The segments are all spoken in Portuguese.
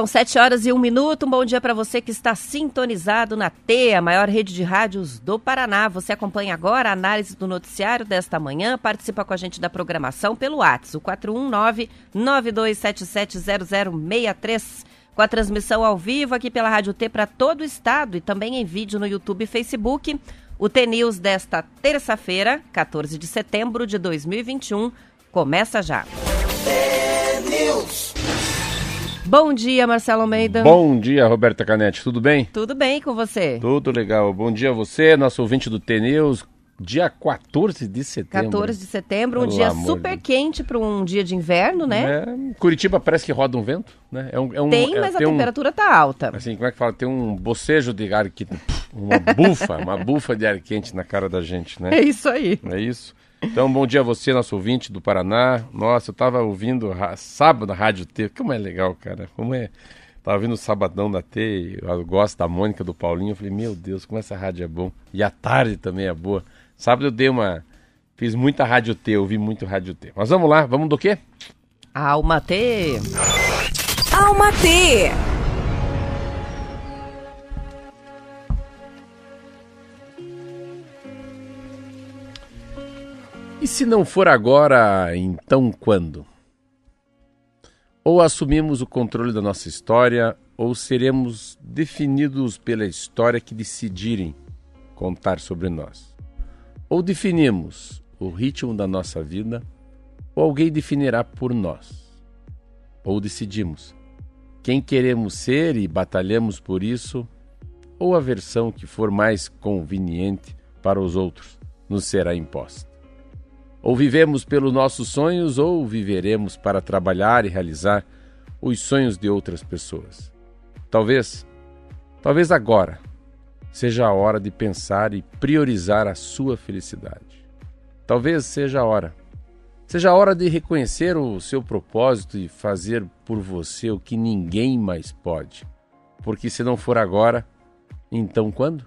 São sete horas e um minuto. Um bom dia para você que está sintonizado na T, a maior rede de rádios do Paraná. Você acompanha agora a análise do noticiário desta manhã. Participa com a gente da programação pelo WhatsApp, o 419-9277-0063. Com a transmissão ao vivo aqui pela Rádio T para todo o estado e também em vídeo no YouTube e Facebook. O T-News desta terça-feira, 14 de setembro de 2021, começa já. T-News. Bom dia, Marcelo Almeida. Bom dia, Roberta Canetti. Tudo bem? Tudo bem com você? Tudo legal. Bom dia a você, nosso ouvinte do T-News. Dia 14 de setembro. 14 de setembro, um Pelo dia super de quente para um dia de inverno, né? É, Curitiba parece que roda um vento, né? É um, é um, Tem, é, mas a tem um- temperatura tá alta. assim, como é que fala? Tem um bocejo de ar quente, uma bufa, uma bufa de ar quente na cara da gente, né? É isso aí. É isso. Então, bom dia a você, nosso ouvinte do Paraná. Nossa, eu tava ouvindo sábado a Rádio T. Como é legal, cara. Como é. Tava ouvindo o Sabadão da T. Eu gosto da Mônica, do Paulinho. Eu falei, meu Deus, como essa rádio é bom. E a tarde também é boa. Sábado eu dei uma. Fiz muita Rádio T, ouvi muito Rádio T. Mas vamos lá, vamos do quê? Alma T. Alma T. E se não for agora, então quando? Ou assumimos o controle da nossa história, ou seremos definidos pela história que decidirem contar sobre nós. Ou definimos o ritmo da nossa vida, ou alguém definirá por nós. Ou decidimos quem queremos ser e batalhamos por isso, ou a versão que for mais conveniente para os outros nos será imposta. Ou vivemos pelos nossos sonhos, ou viveremos para trabalhar e realizar os sonhos de outras pessoas. Talvez, talvez agora seja a hora de pensar e priorizar a sua felicidade. Talvez seja a hora. Seja a hora de reconhecer o seu propósito e fazer por você o que ninguém mais pode. Porque se não for agora, então quando?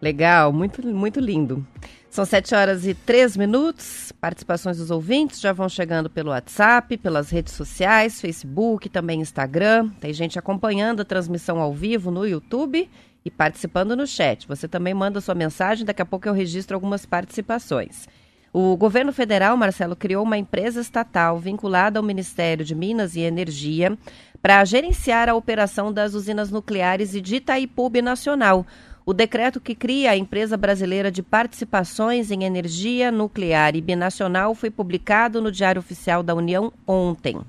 Legal, muito, muito lindo. São sete horas e três minutos. Participações dos ouvintes já vão chegando pelo WhatsApp, pelas redes sociais, Facebook, também Instagram. Tem gente acompanhando a transmissão ao vivo no YouTube e participando no chat. Você também manda sua mensagem, daqui a pouco eu registro algumas participações. O governo federal, Marcelo, criou uma empresa estatal vinculada ao Ministério de Minas e Energia para gerenciar a operação das usinas nucleares e de Itaipu Nacional. O decreto que cria a Empresa Brasileira de Participações em Energia Nuclear e Binacional foi publicado no Diário Oficial da União ontem.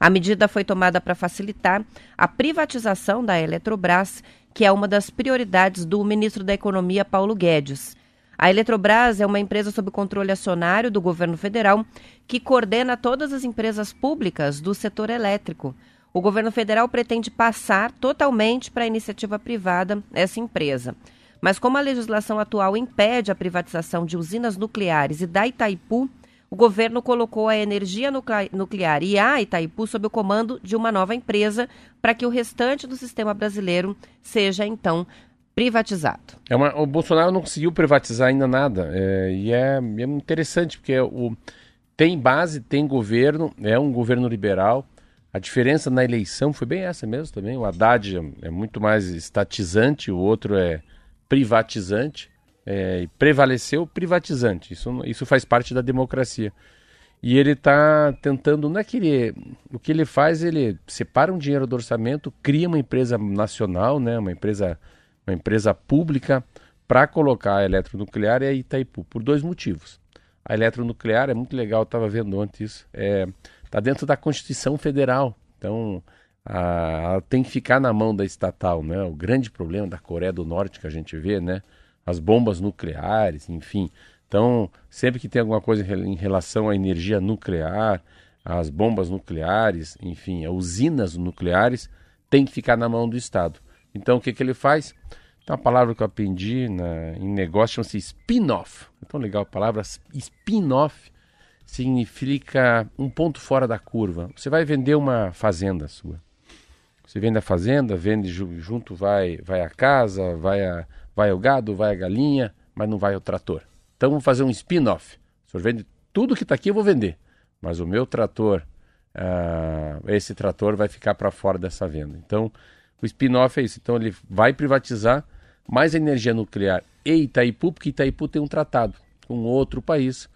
A medida foi tomada para facilitar a privatização da Eletrobras, que é uma das prioridades do ministro da Economia, Paulo Guedes. A Eletrobras é uma empresa sob controle acionário do governo federal que coordena todas as empresas públicas do setor elétrico. O governo federal pretende passar totalmente para a iniciativa privada essa empresa. Mas como a legislação atual impede a privatização de usinas nucleares e da Itaipu, o governo colocou a energia nuclea- nuclear e a Itaipu sob o comando de uma nova empresa para que o restante do sistema brasileiro seja então privatizado. É uma- o Bolsonaro não conseguiu privatizar ainda nada. é, e é, é interessante, porque o, tem base, tem governo, é um governo liberal. A diferença na eleição foi bem essa mesmo também. O Haddad é, é muito mais estatizante, o outro é privatizante. é, e prevaleceu privatizante. Isso, isso faz parte da democracia. E ele está tentando, não é que ele, o que ele faz, ele separa um dinheiro do orçamento, cria uma empresa nacional, né, uma empresa, uma empresa pública para colocar a eletronuclear e a Itaipu, por dois motivos. A eletronuclear é muito legal, estava vendo ontem isso, é, tá dentro da Constituição Federal. Então, a, ela tem que ficar na mão da estatal, né? O grande problema da Coreia do Norte que a gente vê, né? As bombas nucleares, enfim. Então, sempre que tem alguma coisa em relação à energia nuclear, às bombas nucleares, enfim, usinas nucleares, tem que ficar na mão do Estado. Então, o que, que ele faz? Tem uma palavra que eu aprendi na, em negócio, chama-se spin-off. É tão legal a palavra spin-off significa um ponto fora da curva. Você vai vender uma fazenda sua. Você vende a fazenda, vende junto, vai, vai a casa, vai, a, vai o gado, vai a galinha, mas não vai o trator. Então vamos fazer um spin-off. O senhor vende tudo que está aqui, eu vou vender. Mas o meu trator, uh, esse trator vai ficar para fora dessa venda. Então o spin-off é isso. Então ele vai privatizar mais energia nuclear e Itaipu, porque Itaipu tem um tratado com outro país,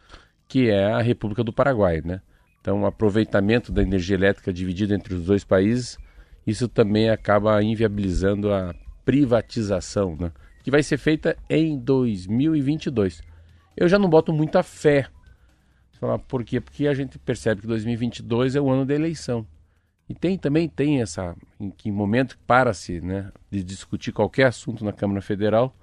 que é a República do Paraguai, né? Então, o aproveitamento da energia elétrica dividido entre os dois países, isso também acaba inviabilizando a privatização, né? Que vai ser feita em 2022. Eu já não boto muita fé. Falar por quê? Porque a gente percebe que 2022 é o ano da eleição. E tem também tem essa em que momento para-se, né, de discutir qualquer assunto na Câmara Federal.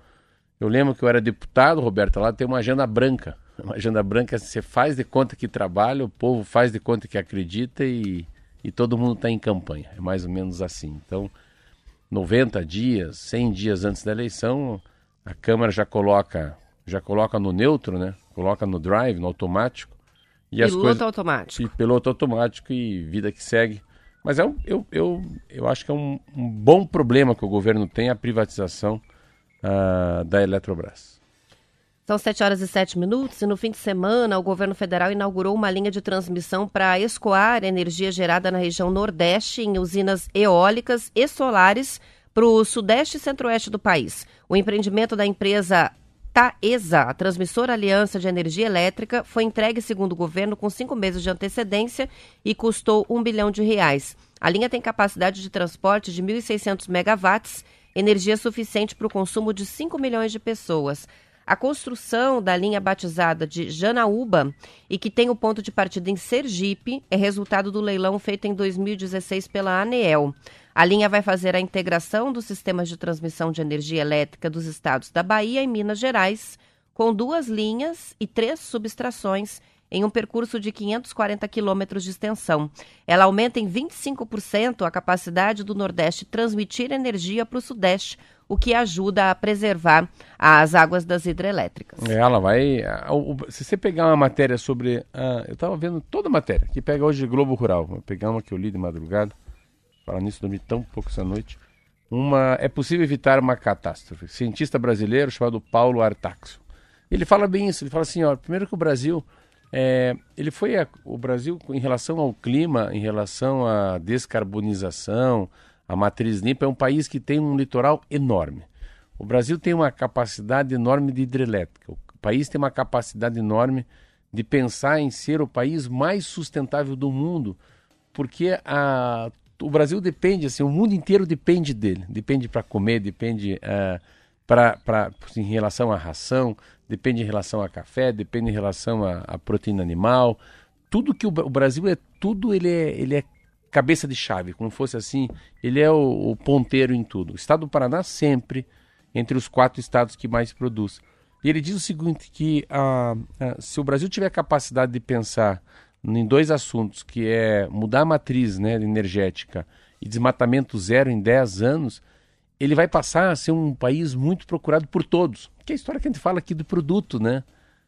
Eu lembro que eu era deputado, Roberto, lá tem uma agenda branca. Uma agenda branca, você faz de conta que trabalha, o povo faz de conta que acredita e, e todo mundo está em campanha. É mais ou menos assim. Então, 90 dias, 100 dias antes da eleição, a Câmara já coloca já coloca no neutro, né? Coloca no drive, no automático. E piloto as coisas... automático. E piloto automático e vida que segue. Mas é um, eu, eu, eu acho que é um, um bom problema que o governo tem a privatização uh, da Eletrobras. São 7 horas e 7 minutos e no fim de semana o governo federal inaugurou uma linha de transmissão para escoar energia gerada na região Nordeste em usinas eólicas e solares para o Sudeste e Centro-Oeste do país. O empreendimento da empresa Taesa, a transmissora Aliança de Energia Elétrica, foi entregue, segundo o governo, com cinco meses de antecedência e custou um bilhão de reais. A linha tem capacidade de transporte de 1.600 megawatts, energia suficiente para o consumo de 5 milhões de pessoas. A construção da linha batizada de Janaúba e que tem o ponto de partida em Sergipe é resultado do leilão feito em 2016 pela ANEEL. A linha vai fazer a integração dos sistemas de transmissão de energia elétrica dos estados da Bahia e Minas Gerais, com duas linhas e três subestações em um percurso de 540 quilômetros de extensão. Ela aumenta em 25% a capacidade do Nordeste transmitir energia para o Sudeste, o que ajuda a preservar as águas das hidrelétricas. É, ela vai. Se você pegar uma matéria sobre. eu estava vendo toda a matéria, que pega hoje Globo Rural. Vou pegar uma que eu li de madrugada. Falar nisso, dormi tão pouco essa noite. Uma, é possível evitar uma catástrofe. Cientista brasileiro chamado Paulo Artaxo. Ele fala bem isso. Ele fala assim, ó, primeiro que o Brasil, é, ele foi a, o Brasil em relação ao clima, em relação à descarbonização, a matriz limpa, é um país que tem um litoral enorme. O Brasil tem uma capacidade enorme de hidrelétrica. O país tem uma capacidade enorme de pensar em ser o país mais sustentável do mundo, porque a, o Brasil depende, assim, o mundo inteiro depende dele. Depende para comer, depende uh, em relação à ração, depende em relação a café, depende em relação à proteína animal. Tudo que o, o, Brasil é, tudo ele é, ele é cabeça de chave, como fosse assim, ele é o, o ponteiro em tudo. O estado do Paraná sempre entre os quatro estados que mais produz. E ele diz o seguinte, que uh, uh, se o Brasil tiver capacidade de pensar em dois assuntos, que é mudar a matriz né, energética e desmatamento zero em 10 anos, ele vai passar a ser um país muito procurado por todos. Que é a história que a gente fala aqui do produto, né?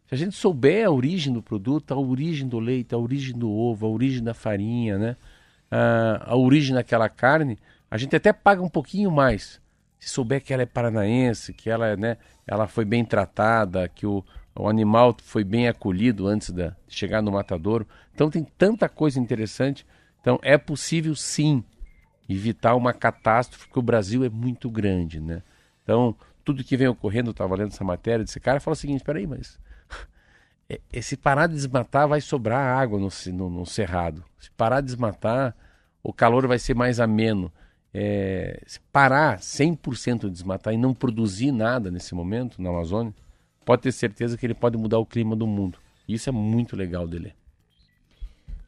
Se a gente souber a origem do produto, a origem do leite, a origem do ovo, a origem da farinha, né? a, a origem daquela carne, a gente até paga um pouquinho mais. Se souber que ela é paranaense, que ela, né, ela foi bem tratada, que o, o animal foi bem acolhido antes de chegar no matadouro. Então tem tanta coisa interessante. Então é possível sim evitar uma catástrofe, porque o Brasil é muito grande, né? Então, tudo que vem ocorrendo, eu estava lendo essa matéria, desse cara fala o seguinte, espera aí, mas se parar de desmatar, vai sobrar água no, no, no, cerrado. Se parar de desmatar, o calor vai ser mais ameno. É, se parar 100% de desmatar e não produzir nada nesse momento na Amazônia, pode ter certeza que ele pode mudar o clima do mundo. Isso é muito legal dele.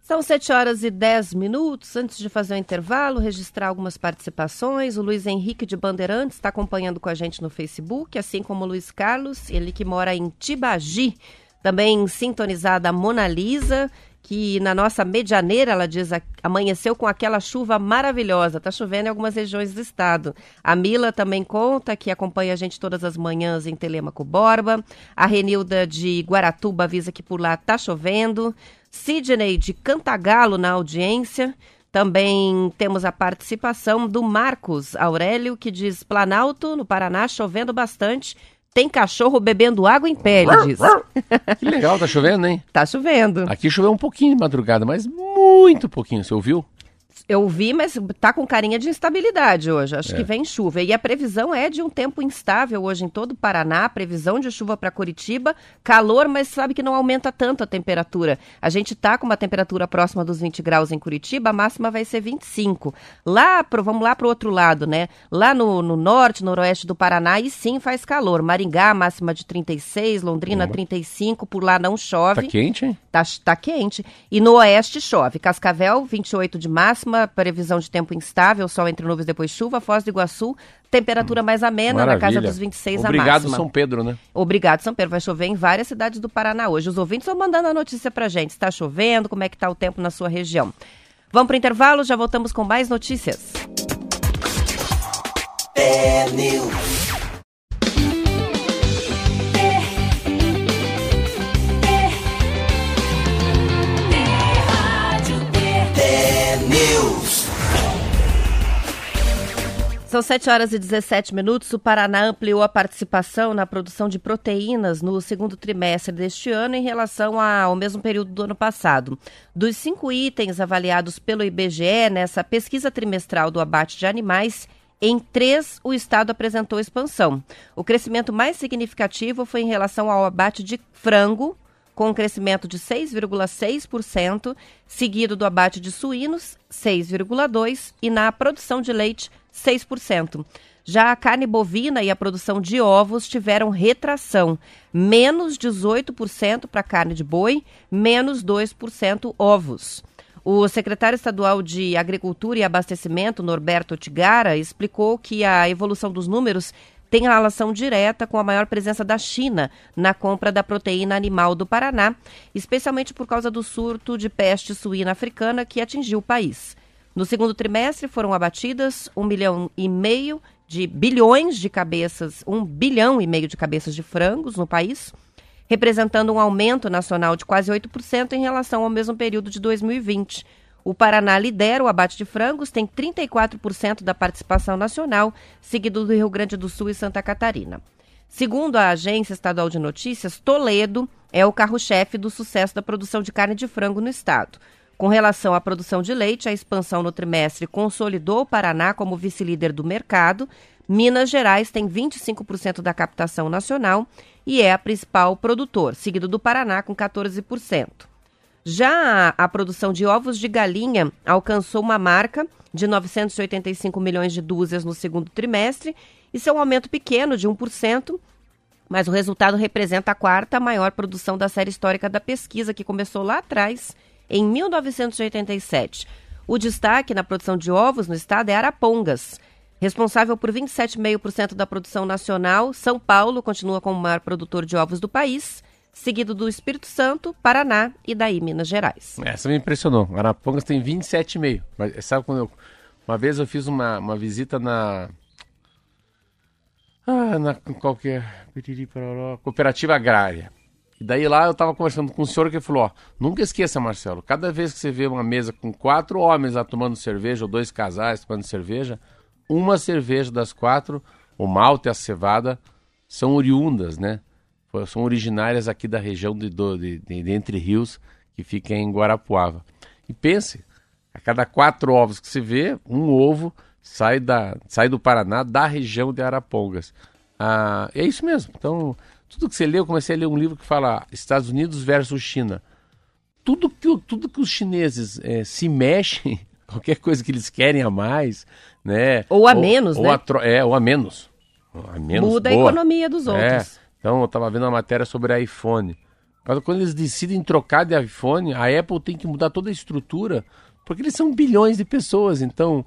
São 7 horas e 10 minutos. Antes de fazer o intervalo, registrar algumas participações. O Luiz Henrique de Bandeirantes está acompanhando com a gente no Facebook, assim como o Luiz Carlos, ele que mora em Tibagi. Também sintonizada a Mona Lisa, que na nossa medianeira, ela diz, amanheceu com aquela chuva maravilhosa. Está chovendo em algumas regiões do estado. A Mila também conta que acompanha a gente todas as manhãs em Telemaco Borba. A Renilda de Guaratuba avisa que por lá está chovendo. Sidney de Cantagalo na audiência. Também temos a participação do Marcos Aurélio, que diz: Planalto, no Paraná, chovendo bastante. Tem cachorro bebendo água em pé, ele diz. Que legal, tá chovendo, hein? Tá chovendo. Aqui choveu um pouquinho de madrugada, mas muito pouquinho, você ouviu? Eu vi, mas tá com carinha de instabilidade hoje. Acho É. que vem chuva. E a previsão é de um tempo instável hoje em todo o Paraná. Previsão de chuva para Curitiba. Calor, mas sabe que não aumenta tanto a temperatura. A gente tá com uma temperatura próxima dos 20 graus em Curitiba. A máxima vai ser 25. Lá, pro, vamos lá pro outro lado, né? Lá no, no norte, noroeste do Paraná, e sim faz calor. Maringá, máxima de 36. Londrina, 35. Por lá não chove. Tá quente, hein? Tá, tá quente. E no oeste chove. Cascavel, 28 de máxima, previsão de tempo instável, sol entre nuvens depois chuva. Foz do Iguaçu, temperatura mais amena, na casa Maravilha. dos 26 a Obrigado, máxima. São Pedro, né? Obrigado, São Pedro. Vai chover em várias cidades do Paraná hoje. Os ouvintes estão mandando a notícia pra gente. Está chovendo? Como é que tá o tempo na sua região? Vamos pro intervalo, já voltamos com mais notícias. News. São 7 horas e 17 minutos. O Paraná ampliou a participação na produção de proteínas no segundo trimestre deste ano em relação ao mesmo período do ano passado. Dos cinco itens avaliados pelo IBGE nessa pesquisa trimestral do abate de animais, em três o Estado apresentou expansão. O crescimento mais significativo foi em relação ao abate de frango, com um crescimento de 6,6%, seguido do abate de suínos, 6,2%, e na produção de leite, 6%. Já a carne bovina e a produção de ovos tiveram retração, menos 18% para carne de boi, menos 2% ovos. O secretário estadual de Agricultura e Abastecimento, Norberto Tigara, explicou que a evolução dos números tem relação direta com a maior presença da China na compra da proteína animal do Paraná, especialmente por causa do surto de peste suína africana que atingiu o país. No segundo trimestre foram abatidas um milhão e meio de bilhões de cabeças, um bilhão e meio de cabeças de frangos no país, representando um aumento nacional de quase 8% em relação ao mesmo período de 2020. O Paraná lidera o abate de frangos, tem 34% da participação nacional, seguido do Rio Grande do Sul e Santa Catarina. Segundo a Agência Estadual de Notícias, Toledo é o carro-chefe do sucesso da produção de carne de frango no estado. Com relação à produção de leite, a expansão no trimestre consolidou o Paraná como vice-líder do mercado. Minas Gerais tem 25% da captação nacional e é a principal produtor, seguido do Paraná com 14%. Já a, produção de ovos de galinha alcançou uma marca de 985 milhões de dúzias no segundo trimestre. Isso é um aumento pequeno de 1%, mas o resultado representa a quarta maior produção da série histórica da pesquisa, que começou lá atrás, em 1987. O destaque na produção de ovos no estado é Arapongas. Responsável por 27,5% da produção nacional, São Paulo continua como o maior produtor de ovos do país, seguido do Espírito Santo, Paraná e daí Minas Gerais. Essa me impressionou. Arapongas tem 27,5. Mas sabe quando eu. Uma vez eu fiz uma, uma visita na. Ah, na qualquer. Pororó, Cooperativa Agrária. E daí lá eu tava conversando com um senhor que falou: ó, nunca esqueça, Marcelo, cada vez que você vê uma mesa com quatro homens lá tomando cerveja, ou dois casais tomando cerveja, uma cerveja das quatro, o malte e a cevada, são oriundas, né? São originárias aqui da região de, do- de, de- Entre Rios, que fica em Guarapuava. E pense, a cada quatro ovos que se vê, um ovo sai, da, sai do Paraná, da região de Arapongas. Ah, é isso mesmo. Então, tudo que você lê, eu comecei a ler um livro que fala Estados Unidos versus China. Tudo que, tudo que os chineses eh, se mexem, qualquer coisa que eles querem a mais, né? Ou a menos, ou né? A é, ou a menos. A menos Muda boa. a economia dos É. Então, eu estava vendo uma matéria sobre iPhone. Quando, quando eles decidem trocar de iPhone, a Apple tem que mudar toda a estrutura, porque eles são bilhões de pessoas. Então,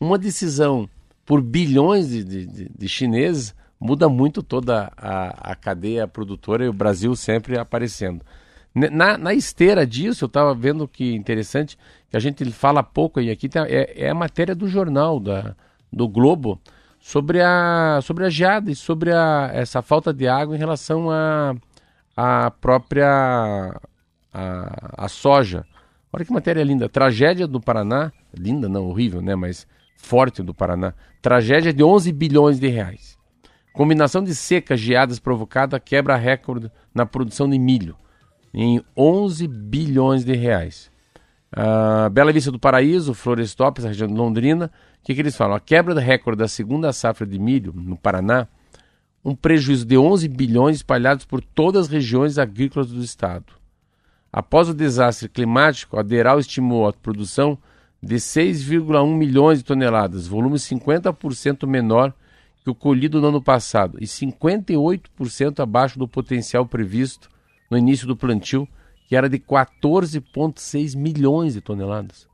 uma decisão por bilhões de, de, de, chineses muda muito toda a, a cadeia produtora e o Brasil sempre aparecendo. Na, na esteira disso, eu estava vendo que interessante, que a gente fala pouco, e aqui é, é a matéria do jornal, da, do Globo, sobre a, sobre a geada e sobre a, essa falta de água em relação à a, a própria a, a soja. Olha que matéria linda. Tragédia do Paraná, linda não, horrível, né, mas forte do Paraná. Tragédia de 11 bilhões de reais. Combinação de secas, geadas provocada quebra recorde na produção de milho em 11 bilhões de reais. Uh, Bela Vista do Paraíso, Florestópolis, a região de Londrina, o que, que eles falam? A quebra do recorde da segunda safra de milho no Paraná, um prejuízo de 11 bilhões espalhados por todas as regiões agrícolas do estado. Após o desastre climático, a Deral estimou a produção de 6,1 milhões de toneladas, volume 50% menor que o colhido no ano passado e 58% abaixo do potencial previsto no início do plantio, que era de 14,6 milhões de toneladas.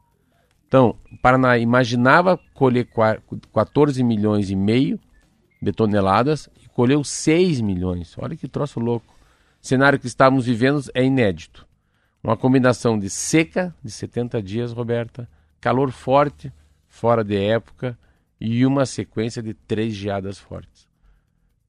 Então, o Paraná imaginava colher 14 milhões e meio de toneladas e colheu 6 milhões. Olha que troço louco. O cenário que estávamos vivendo é inédito. Uma combinação de seca de 70 dias, Roberta, calor forte, fora de época, e uma sequência de três geadas fortes.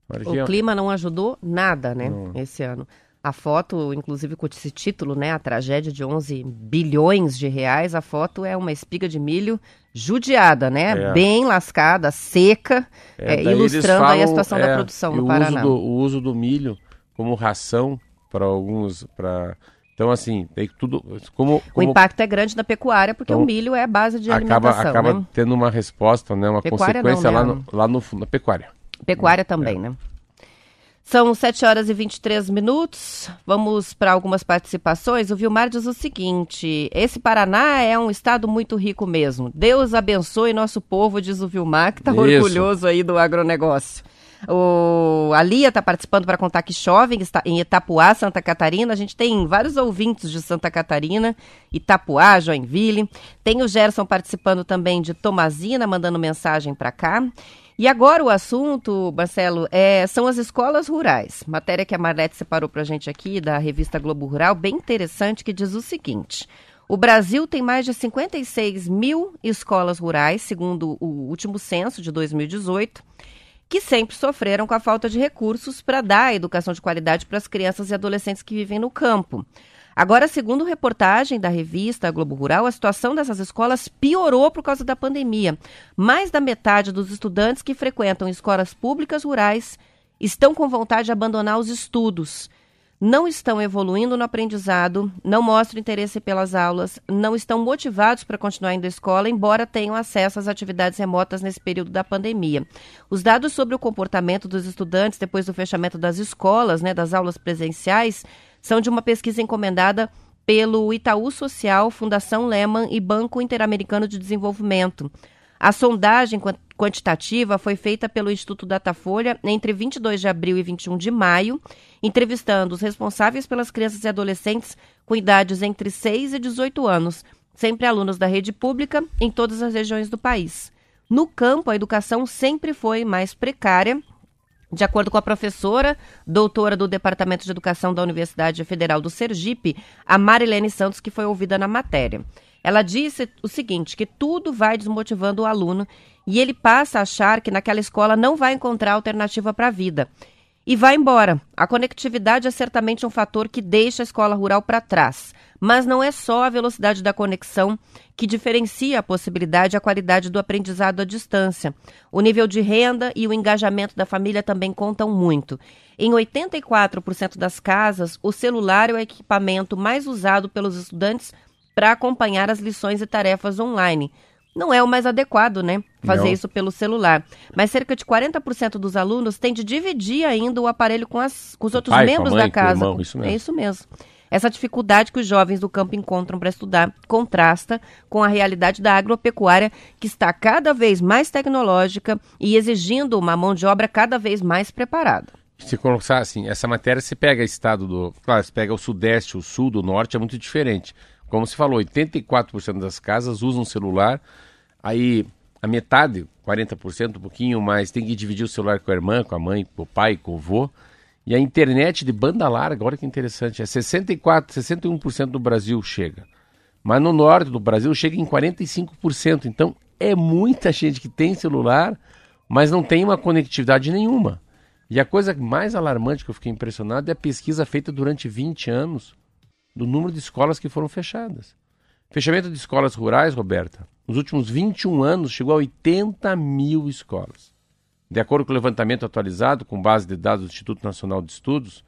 o clima não ajudou nada, né, não. esse ano. A foto, inclusive com esse título, né, a tragédia de 11 bilhões de reais, a foto é uma espiga de milho judiada, né, é. bem lascada, seca, é, é, ilustrando falam, aí a situação da é, produção no Paraná. Uso do, o uso do milho como ração para alguns, para então, assim, tem tudo. Como, como... O impacto é grande na pecuária, porque então, o milho é a base de acaba, alimentação. Acaba né? tendo uma resposta, né? Uma pecuária consequência não, né? lá, no, lá no, na pecuária. Pecuária também, é. né? São 7 horas e 23 minutos. Vamos para algumas participações. O Vilmar diz o seguinte: esse Paraná é um estado muito rico mesmo. Deus abençoe nosso povo, diz o Vilmar, que está orgulhoso aí do agronegócio. O, a Lia está participando para contar que chove em Itapuá, Santa Catarina. A gente tem vários ouvintes de Santa Catarina, Itapuá, Joinville. Tem o Gerson participando também de Tomazina, mandando mensagem para cá. E agora o assunto, Marcelo, é, são as escolas rurais. Matéria que a Marlete separou para a gente aqui da revista Globo Rural, bem interessante, que diz o seguinte. O Brasil tem mais de 56 mil escolas rurais, segundo o último censo de 2018 que sempre sofreram com a falta de recursos para dar educação de qualidade para as crianças e adolescentes que vivem no campo. Agora, segundo reportagem da revista Globo Rural, a situação dessas escolas piorou por causa da pandemia. Mais da metade dos estudantes que frequentam escolas públicas rurais estão com vontade de abandonar os estudos não estão evoluindo no aprendizado, não mostram interesse pelas aulas, não estão motivados para continuar indo à escola, embora tenham acesso às atividades remotas nesse período da pandemia. Os dados sobre o comportamento dos estudantes depois do fechamento das escolas, né, das aulas presenciais, são de uma pesquisa encomendada pelo Itaú Social, Fundação Lehman e Banco Interamericano de Desenvolvimento. A sondagem quantitativa foi feita pelo Instituto Datafolha entre 22 de abril e 21 de maio, entrevistando os responsáveis pelas crianças e adolescentes com idades entre 6 e 18 anos, sempre alunos da rede pública em todas as regiões do país. No campo, a educação sempre foi mais precária de acordo com a professora, doutora do Departamento de Educação da Universidade Federal do Sergipe, a Marilene Santos, que foi ouvida na matéria. Ela disse o seguinte, que tudo vai desmotivando o aluno e ele passa a achar que naquela escola não vai encontrar alternativa para a vida. E vai embora. A conectividade é certamente um fator que deixa a escola rural para trás. Mas não é só a velocidade da conexão que diferencia a possibilidade e a qualidade do aprendizado à distância. O nível de renda e o engajamento da família também contam muito. Em 84% das casas, o celular é o equipamento mais usado pelos estudantes para acompanhar as lições e tarefas online. Não é o mais adequado, né? Fazer Não. isso pelo celular. Mas cerca de 40% dos alunos têm de dividir ainda o aparelho com, as, com os outros pai, membros mãe, da casa. Irmão, isso mesmo. É isso mesmo. Essa dificuldade que os jovens do campo encontram para estudar contrasta com a realidade da agropecuária, que está cada vez mais tecnológica e exigindo uma mão de obra cada vez mais preparada. Se colocar assim, essa matéria se pega estado do. Claro, se pega o sudeste, o sul, do norte, é muito diferente. Como se falou, 84% das casas usam celular, aí a metade, 40%, um pouquinho mais, tem que dividir o celular com a irmã, com a mãe, com o pai, com o vô. E a internet de banda larga, olha que interessante, é 64, 61% do Brasil chega. Mas no norte do Brasil chega em 45%. Então é muita gente que tem celular, mas não tem uma conectividade nenhuma. E a coisa mais alarmante que eu fiquei impressionado é a pesquisa feita durante 20 anos do número de escolas que foram fechadas. Fechamento de escolas rurais, Roberta, nos últimos 21 anos chegou a 80 mil escolas. De acordo com o levantamento atualizado, com base de dados do Instituto Nacional de Estudos,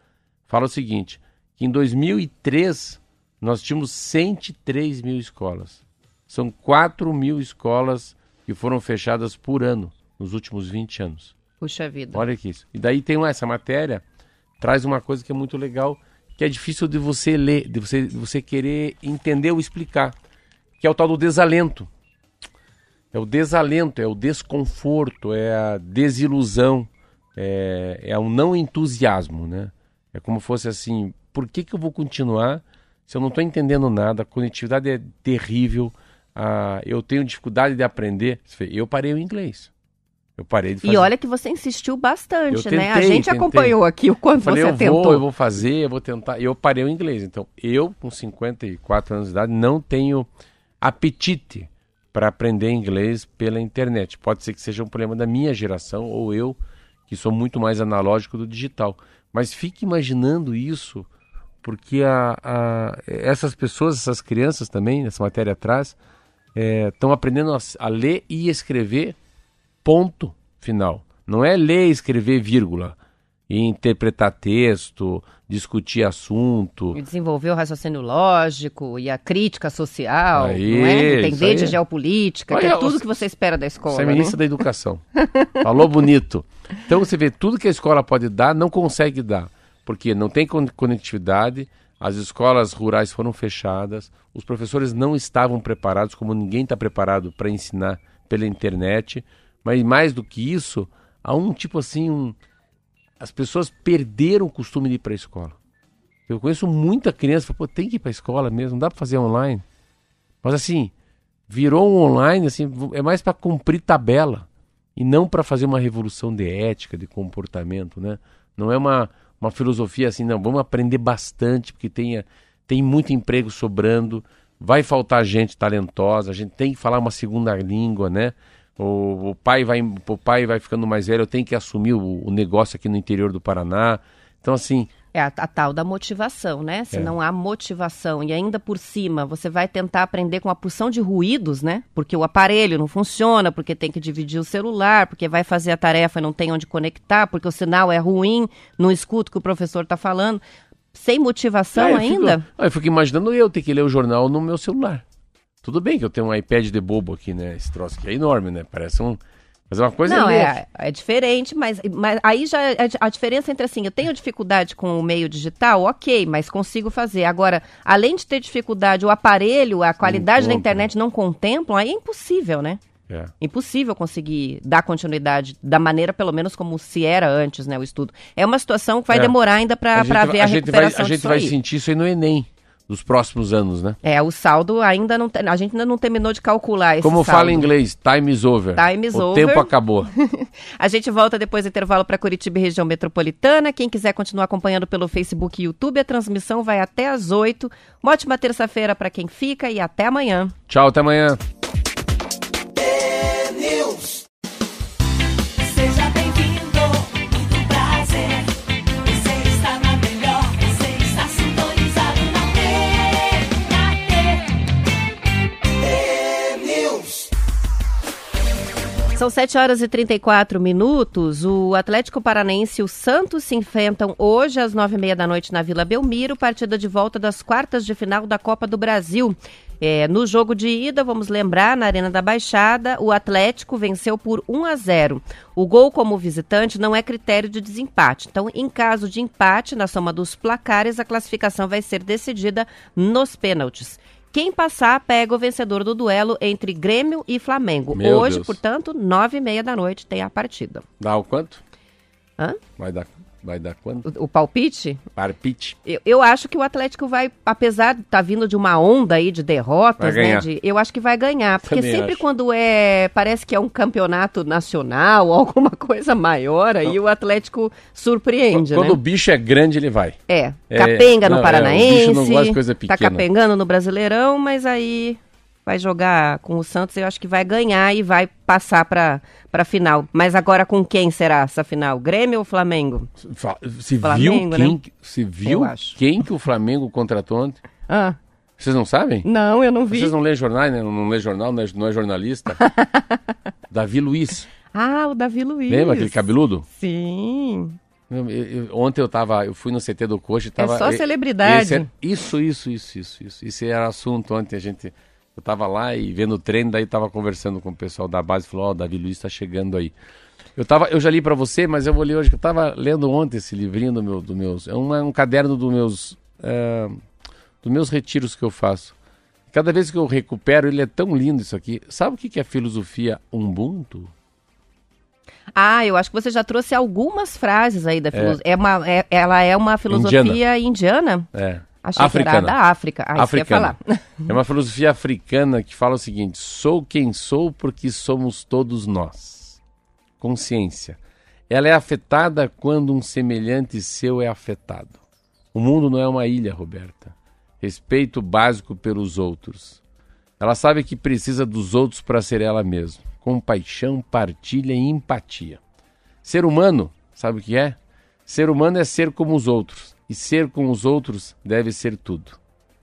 fala o seguinte, que em 2003 nós tínhamos 103 mil escolas. São 4 mil escolas que foram fechadas por ano nos últimos 20 anos. Puxa vida. Olha que isso. E daí tem essa matéria, traz uma coisa que é muito legal, que é difícil de você ler, de você, de você querer entender ou explicar, que é o tal do desalento. É o desalento, é o desconforto, é a desilusão, é, é o não entusiasmo, né? É como fosse assim, por que, que eu vou continuar se eu não estou entendendo nada? A conectividade é terrível, ah, eu tenho dificuldade de aprender. Eu parei o inglês. Eu parei de fazer. E olha que você insistiu bastante, tentei, né? A gente tentei. acompanhou aqui o quanto Falei, você eu tentou. vou, eu vou fazer, eu vou tentar. Eu parei o inglês. Então, eu, com 54 anos de idade, não tenho apetite para aprender inglês pela internet. Pode ser que seja um problema da minha geração ou eu, que sou muito mais analógico do digital. Mas fique imaginando isso, porque a, a- essas pessoas, essas crianças também, nessa matéria atrás, estão aprendendo a, a ler e escrever ponto final. Não é ler e escrever vírgula. E interpretar texto, discutir assunto. E desenvolver o raciocínio lógico e a crítica social, Aí, não é? Entender de geopolítica, que é tudo que você espera da escola. Você é né? ministra da Educação. Falou bonito. Então você vê, tudo que a escola pode dar, não consegue dar. Porque não tem con- conectividade, as escolas rurais foram fechadas, os professores não estavam preparados, como ninguém está preparado para ensinar pela internet. Mas mais do que isso, há um tipo assim, um... as pessoas perderam o costume de ir para a escola. Eu conheço muita criança, que fala, pô, tem que ir para a escola mesmo, não dá para fazer online. Mas assim, virou um online, assim, é mais para cumprir tabela e não para fazer uma revolução de ética, de comportamento, né? Não é uma, uma filosofia assim, não, vamos aprender bastante, porque tenha, tem muito emprego sobrando, vai faltar gente talentosa, a gente tem que falar uma segunda língua, né? O, pai vai o pai vai ficando mais velho, eu tenho que assumir o, o negócio aqui no interior do Paraná. Então, assim, É a, a tal da motivação, né? Se É. não há motivação e ainda por cima você vai tentar aprender com uma porção de ruídos, né? Porque o aparelho não funciona, porque tem que dividir o celular, porque vai fazer a tarefa e não tem onde conectar, porque o sinal é ruim, não escuta o que o professor está falando. Sem motivação É, eu ainda? Fico, ah, eu fico imaginando eu ter que ler o jornal no meu celular. Tudo bem que eu tenho um iPad de bobo aqui, né? Esse troço aqui é enorme, né? Parece um. Mas é uma coisa Não, é, é diferente, mas, mas aí já é a diferença entre assim, eu tenho dificuldade com o meio digital, ok, mas consigo fazer. Agora, além de ter dificuldade, o aparelho, a qualidade da internet não contemplam, aí é impossível, né? É. Impossível conseguir dar continuidade da maneira, pelo menos, como se era antes, né, o estudo. É uma situação que vai É. demorar ainda A para vai- ver a, gente vai, recuperação a gente vai sentir isso aí no Enem dos próximos anos, né? É, o saldo ainda não a gente ainda não terminou de calcular esse Como saldo. fala em inglês, time is over. Time is o over. tempo acabou. A gente volta depois do intervalo para Curitiba e região metropolitana. Quem quiser continuar acompanhando pelo Facebook e YouTube, a transmissão vai até às 8. Uma ótima terça-feira para quem fica e até amanhã. Tchau, até amanhã. São 7 horas e 34 minutos. O Atlético Paranaense e o Santos se enfrentam hoje às 9h30 da noite na Vila Belmiro, partida de volta das quartas de final da Copa do Brasil. É, no jogo de ida, vamos lembrar, na Arena da Baixada, o Atlético venceu por 1 a 0. O gol como visitante não é critério de desempate. Então, em caso de empate na soma dos placares, a classificação vai ser decidida nos pênaltis. Quem passar pega o vencedor do duelo entre Grêmio e Flamengo. Meu Hoje, Deus. portanto, nove e meia da noite tem a partida. Dá o quanto? Hã? Vai dar. Vai dar quanto? O, o palpite? Parpite. Eu, eu acho que o Atlético vai, apesar de estar tá vindo de uma onda aí de derrotas, né? de- eu acho que vai ganhar. Porque Também sempre acho. quando é. Parece que é um campeonato nacional alguma coisa maior, aí o Atlético surpreende, Quando né? o bicho é grande, ele vai. É, É, capenga no não, é, o Paranaense. bicho não gosta de coisa Tá pequena. capengando no Brasileirão, mas aí vai jogar com o Santos, eu acho que vai ganhar e vai passar pra, pra final. Mas agora com quem será essa final? Grêmio ou Flamengo? Se Flamengo, viu quem, né? se viu quem que o Flamengo contratou ontem? Ah, Vocês não sabem? não, eu não vi. Vocês não lêem jornais, né? Não lê jornal, não é, não é jornalista. Davi Luiz. Ah, o Davi Luiz. Lembra aquele cabeludo? Sim. Eu- eu- ontem eu tava, eu fui no CT do Coxa e tava. É só celebridade. esse é- isso, isso, isso, isso, isso. Isso era assunto ontem. A gente. Eu tava lá e vendo o treino, daí tava conversando com o pessoal da base, falou, ó, o Davi Luiz tá chegando aí. Eu, tava, eu já li pra você, mas eu vou ler hoje, que eu tava lendo ontem esse livrinho do meu, do meus. É um, é um caderno dos meus. é, dos meus retiros que eu faço. Cada vez que eu recupero, ele é tão lindo isso aqui. Sabe o que é filosofia Ubuntu? Ah, eu acho que você já trouxe algumas frases aí da filosofia. É. uma, é- ela é uma filosofia indiana? É. Achei Africana. da África. Ah, africana. É uma filosofia africana que fala o seguinte: sou quem sou porque somos todos nós. Consciência. Ela é afetada quando um semelhante seu é afetado. O mundo não é uma ilha, Roberta. Respeito básico pelos outros. Ela sabe que precisa dos outros para ser ela mesma. Compaixão, partilha e empatia. Ser humano, sabe o que é? Ser humano é ser como os outros. E ser com os outros deve ser tudo.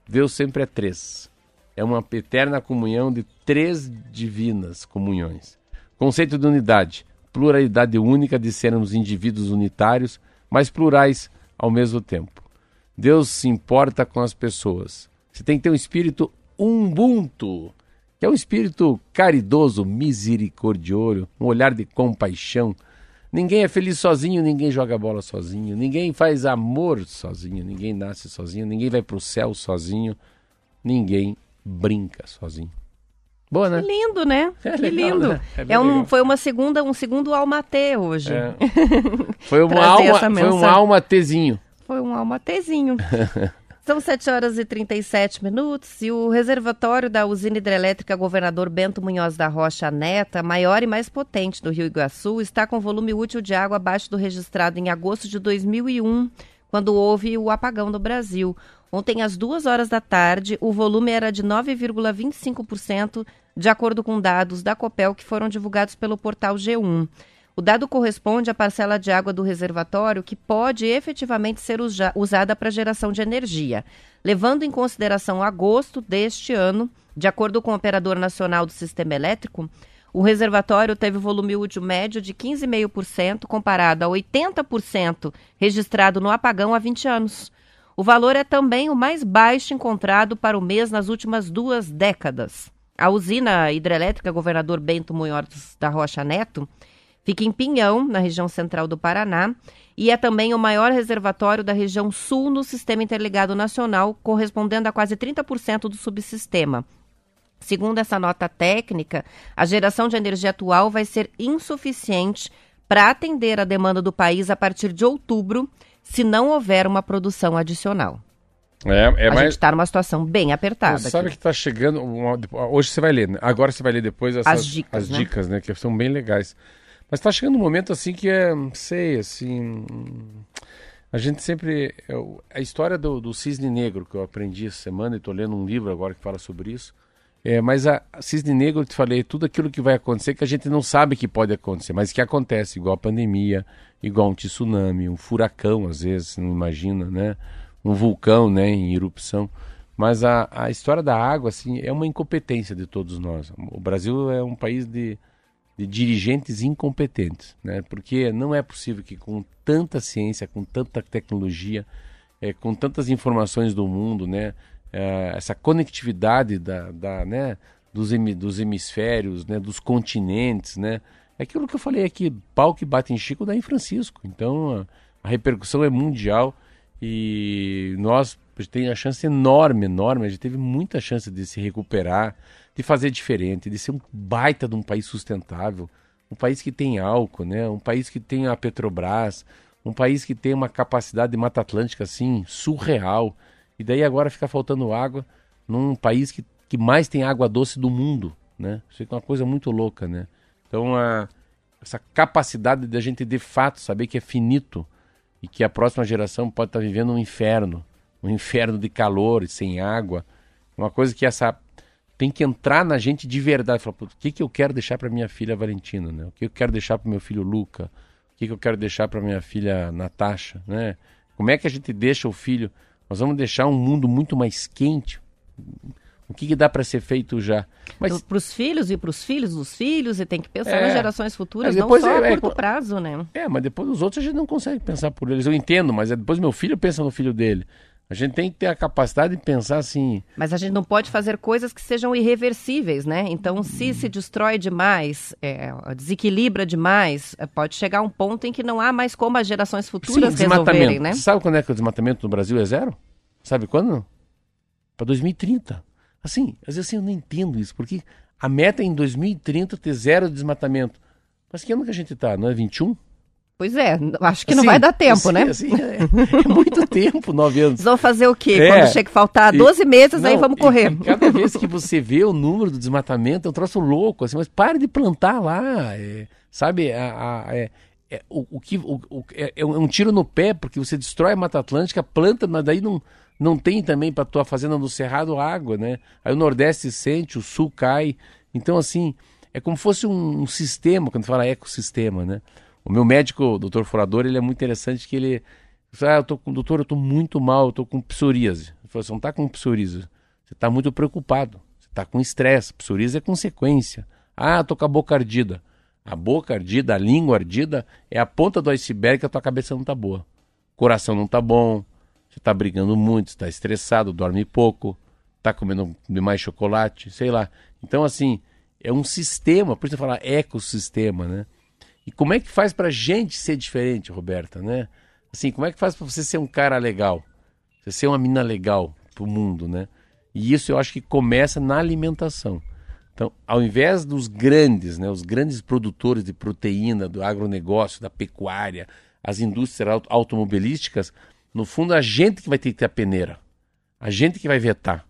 Deus sempre é três. É uma eterna comunhão de três divinas comunhões. Conceito de unidade, pluralidade única de sermos indivíduos unitários, mas plurais ao mesmo tempo. Deus se importa com as pessoas. Você tem que ter um espírito ubuntu, que é um espírito caridoso, misericordioso, um olhar de compaixão. Ninguém é feliz sozinho, ninguém joga bola sozinho, ninguém faz amor sozinho, ninguém nasce sozinho, ninguém vai pro céu sozinho, ninguém brinca sozinho. Boa, né? Que lindo, né? É que legal, lindo. né? É É um, legal. foi uma segunda, um segundo almatê hoje. É. Foi uma alma, foi um mensagem. alma tezinho. Foi um almatezinho. São 7 horas e 37 minutos e o reservatório da usina hidrelétrica Governador Bento Munhoz da Rocha Neta, maior e mais potente do Rio Iguaçu, está com volume útil de água abaixo do registrado em agosto de 2001, quando houve o apagão no Brasil. Ontem, às duas horas da tarde, o volume era de 9,25%, de acordo com dados da Copel que foram divulgados pelo portal G1. O dado corresponde à parcela de água do reservatório que pode efetivamente ser usa- usada para geração de energia. Levando em consideração agosto deste ano, de acordo com o Operador Nacional do Sistema Elétrico, o reservatório teve volume útil médio de 15,5% comparado a 80% registrado no apagão há 20 anos. O valor é também o mais baixo encontrado para o mês nas últimas duas décadas. A usina hidrelétrica Governador Bento Munhoz da Rocha Neto fica em Pinhão, na região central do Paraná, e é também o maior reservatório da região sul no Sistema Interligado Nacional, correspondendo a quase 30% do subsistema. Segundo essa nota técnica, a geração de energia atual vai ser insuficiente para atender a demanda do país a partir de outubro, se não houver uma produção adicional. É, é a mais. gente está numa situação bem apertada. Você sabe aqui. que está chegando. uma- hoje você vai ler, né? Agora você vai ler depois essas, As dicas, as né? dicas, né? Que são bem legais. Mas está chegando um momento assim que é, não sei, assim. A gente sempre. A história do, do cisne negro que eu aprendi essa semana e estou lendo um livro agora que fala sobre isso. É, mas a, a cisne negro, eu te falei, tudo aquilo que vai acontecer que a gente não sabe que pode acontecer, mas que acontece, igual a pandemia, igual um tsunami, um furacão, às vezes, não imagina, né? Um vulcão, né, em erupção. Mas a, a história da água, assim, é uma incompetência de todos nós. O Brasil é um país de, de dirigentes incompetentes, né? Porque não é possível que com tanta ciência, com tanta tecnologia, eh, com tantas informações do mundo, né? eh, essa conectividade da, da, né? dos, hemi- dos hemisférios, né? Dos continentes, né? É aquilo que eu falei aqui, pau que bate em Chico dá em Francisco. Então a, a repercussão é mundial e nós tem a chance enorme, enorme. A gente teve muita chance de se recuperar, de fazer diferente, de ser um baita de um país sustentável, um país que tem álcool, né? Um país que tem a Petrobras, Um país que tem uma capacidade de Mata Atlântica assim surreal. E daí agora fica faltando água num país que, que mais tem água doce do mundo, né? Isso é uma coisa muito louca, né? Então, a, essa capacidade de a gente de fato saber que é finito e que a próxima geração pode estar vivendo um inferno, um inferno de calor e sem água, uma coisa que essa tem que entrar na gente de verdade, falar, "Putz, o que que eu quero deixar para minha filha Valentina, né? O que eu quero deixar para meu filho Luca? O que que eu quero deixar para minha filha Natasha, né? Como é que a gente deixa o filho? Nós vamos deixar um mundo muito mais quente. O que, que dá para ser feito já? Mas Para os filhos e para os filhos dos filhos, e tem que pensar É. nas gerações futuras, não só é- a é- curto prazo, né? É, mas depois os outros a gente não consegue pensar por eles. Eu entendo, mas é depois meu filho pensa no filho dele. A gente tem que ter a capacidade de pensar assim. Mas a gente não pode fazer coisas que sejam irreversíveis, né? Então, se se destrói demais, é, desequilibra demais, é, pode chegar um ponto em que não há mais como as gerações futuras resolverem, né? Você sabe quando é que o desmatamento no Brasil é zero? Sabe quando? Para 2030. Assim, às vezes assim, eu não entendo isso, porque a meta é em 2030 ter zero desmatamento. Mas que ano que a gente tá? Não é 21? Pois é, acho que não Assim, vai dar tempo, assim, né? assim, é, é muito tempo, nove anos. Vão fazer o quê? É. Quando chega a faltar E- 12 meses, aí Não, vamos e- correr. e cada vez que você vê o número do desmatamento, é um troço louco, assim, mas pare de plantar lá, é, sabe? A, a- é, é, o, o que, o, o- é, é um tiro no pé, porque você destrói a Mata Atlântica, planta, mas daí não, não tem também para tua fazenda no Cerrado água, né? Aí o Nordeste sente, o Sul cai. Então, assim, é como se fosse um, um sistema, quando fala ecossistema, né? O meu médico, o doutor Furador, ele é muito interessante que ele... Ah, eu tô com, doutor, eu tô muito mal, eu tô com psoríase. Ele falou, você não tá com psoríase, você tá muito preocupado, você tá com estresse, psoríase é consequência. Ah, eu tô com a boca ardida. A boca ardida, a língua ardida é a ponta do iceberg que a tua cabeça não tá boa. Coração não tá bom, você tá brigando muito, está estressado, dorme pouco, tá comendo demais chocolate, sei lá. Então, assim, é um sistema, por isso eu falar ecossistema, né? E como é que faz pra gente ser diferente, Roberta, né? Assim, como é que faz pra você ser um cara legal? Você ser uma mina legal pro mundo, né? E isso eu acho que começa na alimentação. Então, ao invés dos grandes, né, os grandes produtores de proteína, do agronegócio, da pecuária, as indústrias auto- automobilísticas, no fundo a gente que vai ter que ter a peneira. A gente que vai vetar.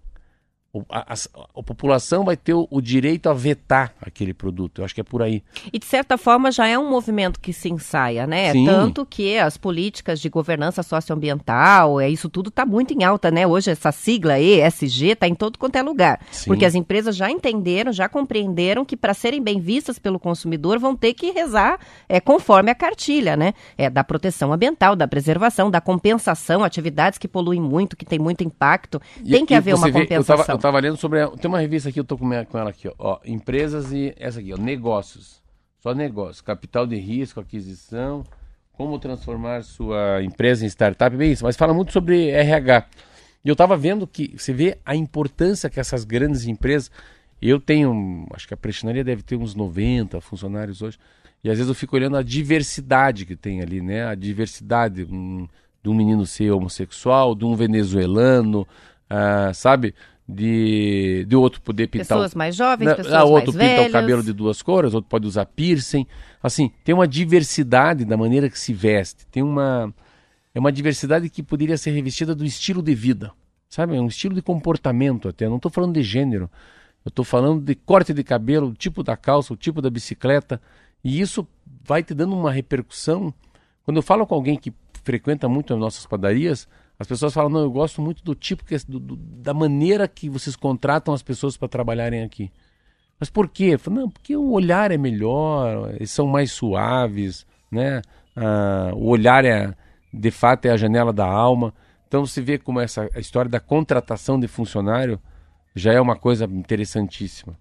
A, as- a população vai ter o, o direito a vetar aquele produto. Eu acho que é por aí. E de certa forma já é um movimento que se ensaia, né? Sim. Tanto que as políticas de governança socioambiental, é, isso tudo está muito em alta, né? Hoje essa sigla ESG está em todo quanto é lugar. Sim. Porque as empresas já entenderam, já compreenderam que para serem bem vistas pelo consumidor vão ter que rezar é, conforme a cartilha, né? É, da proteção ambiental, da preservação, da compensação, atividades que poluem muito, que têm muito impacto. E- Tem que haver uma vê, compensação. Eu tava, eu tava lendo sobre. Tem uma revista aqui, eu tô com, ela aqui, ó, ó. Empresas e. Essa aqui, ó. Negócios. Só negócios. Capital de risco, aquisição. Como transformar sua empresa em startup. Bem isso, mas fala muito sobre RH. E eu tava vendo que você vê a importância que essas grandes empresas. Eu tenho, acho que a prestinaria deve ter uns 90 funcionários hoje. E às vezes eu fico olhando a diversidade que tem ali, né? A diversidade de um menino ser homossexual, de um venezuelano, ah, sabe? De, de outro poder pintar. Pessoas mais jovens, pessoas ah, outro mais pinta velhas. o cabelo de duas cores, outro pode usar piercing. Assim, tem uma diversidade da maneira que se veste. Tem uma. É uma diversidade que poderia ser revestida do estilo de vida. Sabe? É um estilo de comportamento até. Eu não estou falando de gênero. Eu estou falando de corte de cabelo, o tipo da calça, o tipo da bicicleta. E isso vai te dando uma repercussão. Quando eu falo com alguém que frequenta muito as nossas padarias, as pessoas falam: não, eu gosto muito do tipo, que, do- do- da maneira que vocês contratam as pessoas para trabalharem aqui. Mas por quê? Falo, não, porque o olhar é melhor, eles são mais suaves, né? Ah, o olhar é, de fato, é a janela da alma. Então você vê como essa a história da contratação de funcionário já é uma coisa interessantíssima.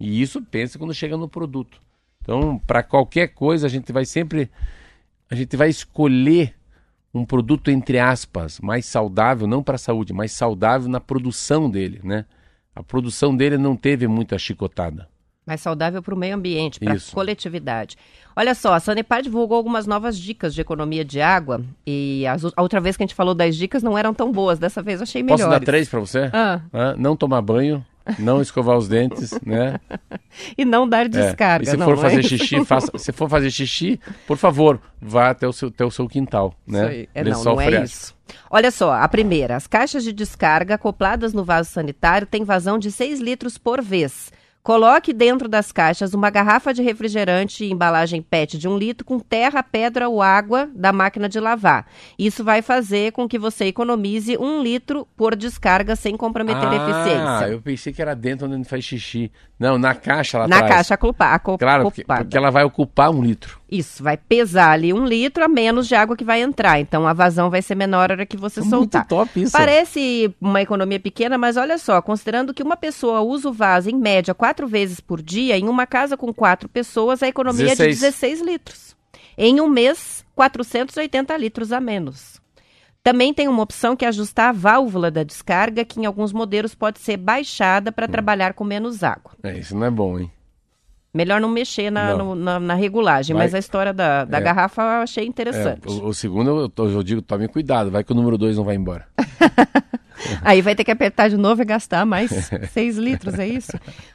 E isso pensa quando chega no produto. Então, para qualquer coisa, a gente vai sempre a gente vai escolher um produto entre aspas mais saudável, não para a saúde, mais saudável na produção dele, né? A produção dele não teve muita chicotada. Mais saudável para o meio ambiente, para a coletividade. Olha só, a Sanepar divulgou algumas novas dicas de economia de água. E as a outra vez que a gente falou das dicas não eram tão boas. Dessa vez eu achei melhores. Posso dar três para você? Ah. Ah, não tomar banho não escovar os dentes, né? E não dar É, descarga. E se não, for não fazer é isso? xixi, faça, se for fazer xixi, por favor, vá até o seu, até o seu quintal, né? Isso aí. É, não, não é freático. isso. Olha só, a primeira. As caixas de descarga acopladas no vaso sanitário têm vazão de 6 litros por vez. Coloque dentro das caixas uma garrafa de refrigerante em embalagem PET de um litro com terra, pedra ou água da máquina de lavar. Isso vai fazer com que você economize um litro por descarga sem comprometer a Ah, eficiência. eu pensei que era dentro onde a gente faz xixi. Não, na caixa lá Na caixa acopa- aco- Claro, porque, porque ela vai ocupar um litro. Isso, vai pesar ali um litro a menos de água que vai entrar. Então a vazão vai ser menor na hora que você soltar. Muito top isso. Parece uma economia pequena, mas olha só, considerando que uma pessoa usa o vaso em média quatro vezes por dia, em uma casa com quatro pessoas, a economia é de 16. 16 litros. Em um mês, 480 litros a menos. Também tem uma opção que é ajustar a válvula da descarga, que em alguns modelos pode ser baixada Hum. para trabalhar com menos água. É, isso não é bom, hein? Melhor não mexer na, Não. no- na, na regulagem, Vai- mas a história da, da É. garrafa eu achei É, interessante. o, o segundo, eu, tô- eu digo, tome cuidado, vai que o número dois não vai embora. Aí vai ter que apertar de novo e gastar mais 6 litros, é isso?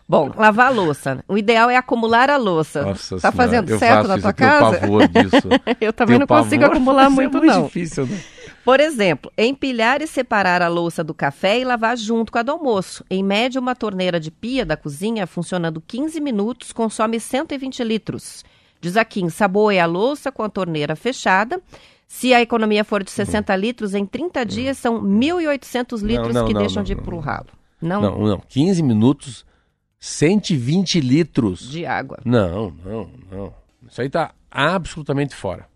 Bom, lavar a louça. O ideal é acumular a louça. Nossa tá Senhora, fazendo eu certo na tua eu tenho casa? pavor disso. Eu também Tenho não consigo pavor. acumular Isso muito, é muito não. difícil, né? Por exemplo, empilhar e separar a louça do café e lavar junto com a do almoço. Em média, uma torneira de pia da cozinha, funcionando 15 minutos, consome 120 litros. Diz aqui, ensaboe a louça com a torneira fechada. Se a economia for de 60 litros, em 30 dias são 1.800 litros não, que não, deixam não, de ir não, pro não. ralo. Não, Não, não. 15 minutos, 120 litros. de água. Não, não, não. Isso aí tá absolutamente fora.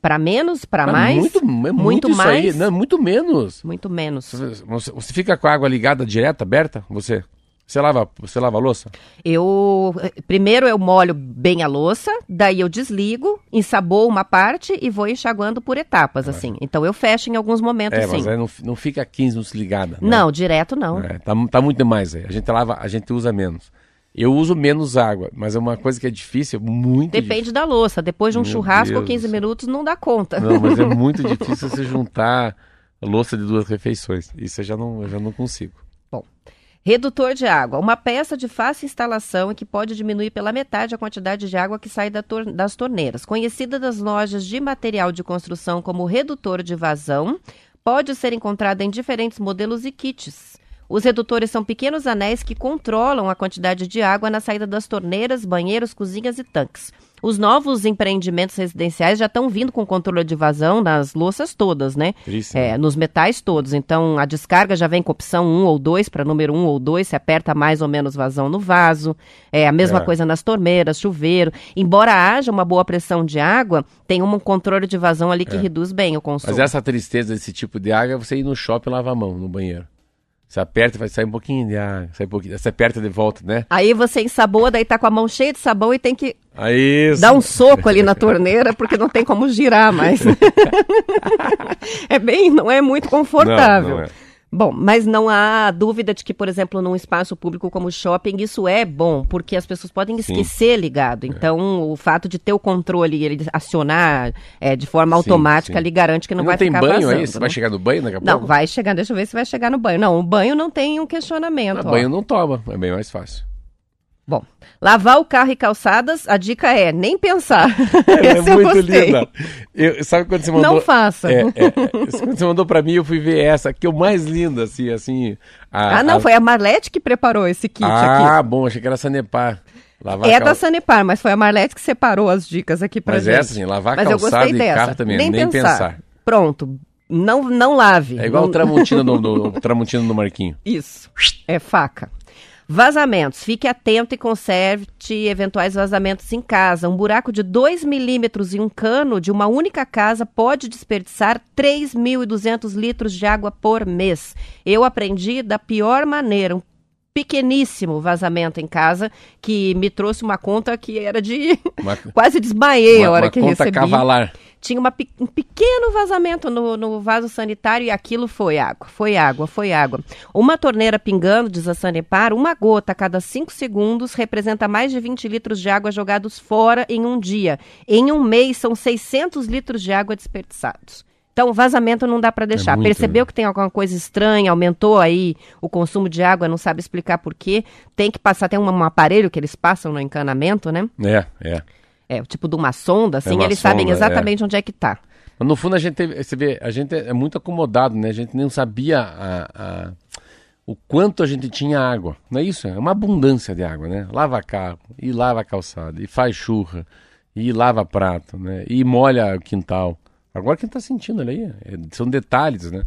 Para menos, para mais? Muito, é muito, isso mais? aí. Não, muito menos. Muito menos. Você, você- fica com a água ligada direto, aberta? Você? Você lava, você lava a louça? Eu primeiro eu molho bem a louça, daí eu desligo, ensaboo uma parte e vou enxaguando por etapas, assim. Então eu fecho em alguns momentos, É, sim. mas aí não, não fica 15 minutos ligada. né? Não, direto não. É, tá, tá muito demais aí. A gente lava, a gente usa menos. Eu uso menos água, mas é uma coisa que é difícil, muito Depende da louça. Depois de um Meu churrasco, Deus 15 do céu. minutos não dá conta. difícil. Não, mas é muito difícil você juntar a louça de duas refeições. Isso eu já não, eu já não consigo. Redutor de água, uma peça de fácil instalação e que pode diminuir pela metade a quantidade de água que sai da tor- das torneiras. Conhecida das lojas de material de construção como redutor de vazão, pode ser encontrada em diferentes modelos e kits. Os redutores são pequenos anéis que controlam a quantidade de água na saída das torneiras, banheiros, cozinhas e tanques. Os novos empreendimentos residenciais já estão vindo com controle de vazão nas louças todas, né? Triste, É, né? nos metais todos. Então, a descarga já vem com opção 1 ou 2 para número 1 ou 2, se aperta mais ou menos vazão no vaso. É a mesma É. coisa nas torneiras, chuveiro. Embora haja uma boa pressão de água, tem um controle de vazão ali que reduz bem o consumo. É. Mas essa tristeza desse tipo de água é você ir no shopping e lavar a mão no banheiro. Você aperta e vai sair um pouquinho de água. Sai um pouquinho, você aperta de volta, né? Aí você ensaboa, daí tá com a mão cheia de sabão e tem que Aí isso. dar um soco ali na torneira, porque não tem como girar mais. é bem, não é muito confortável. Não, não é. Bom, mas não há dúvida de que, por exemplo, num espaço público como shopping, isso é bom, porque as pessoas podem Sim. esquecer ligado. Então, o fato de ter o controle e ele acionar é, de forma Sim, automática sim. lhe garante que não Não vai tem ficar banho vazando. aí? Você né? vai chegar no banho daqui a Não, pouco? vai chegar, deixa eu ver se vai chegar no banho. Não, o banho não tem um questionamento. Ah, ó. banho não toma, é bem mais fácil. Bom, lavar o carro e calçadas, a dica é nem pensar. É eu muito linda. Eu- sabe quando você mandou... Não faça. É, é, é, quando você mandou pra mim, eu fui ver essa, que é o mais linda, assim, assim... a- Ah, não, a- foi a Marlete que preparou esse kit Ah, aqui. bom, achei que era Sanepar. Lavar É cal- da Sanepar, mas foi a Marlete que separou as dicas aqui pra Mas gente. essa, assim, lavar Mas calçado e dessa. carro também, nem, nem, pensar. pensar. Pronto. Não, não lave. É igual Não- o Tramontina no, no, Tramontina no Marquinho. Isso. É faca. Vazamentos. Fique atento e conserve eventuais vazamentos em casa. Um buraco de 2 milímetros e um cano de uma única casa pode desperdiçar 3.200 litros de água por mês. Eu aprendi da pior maneira. Um pequeníssimo vazamento em casa que me trouxe uma conta que era de... Uma, Quase desmaiei a uma- hora uma que conta recebi cavalar. tinha uma um pequeno vazamento no, no vaso sanitário e aquilo foi água, foi água, foi água. Uma torneira pingando, diz a Sanepar, uma gota a cada 5 segundos representa mais de 20 litros de água jogados fora em um dia. Em um mês, são 600 litros de água desperdiçados. Então, vazamento não dá para deixar. muito, Percebeu né? que tem alguma coisa estranha, aumentou aí o consumo de água, não sabe explicar por quê. Tem que passar, tem um, um aparelho que eles passam no encanamento, né? É, é. É, tipo de uma sonda, assim, uma eles sabem sonda, exatamente onde é que tá. Mas no fundo a gente teve, você vê, a gente é muito acomodado, né? A gente nem sabia a, a- o quanto a gente tinha água. Não é isso? É uma abundância de água, né? Lava carro, e lava calçada, e faz churra, e lava prato, né? E molha o quintal. Agora quem tá sentindo olha aí, é- são detalhes, né?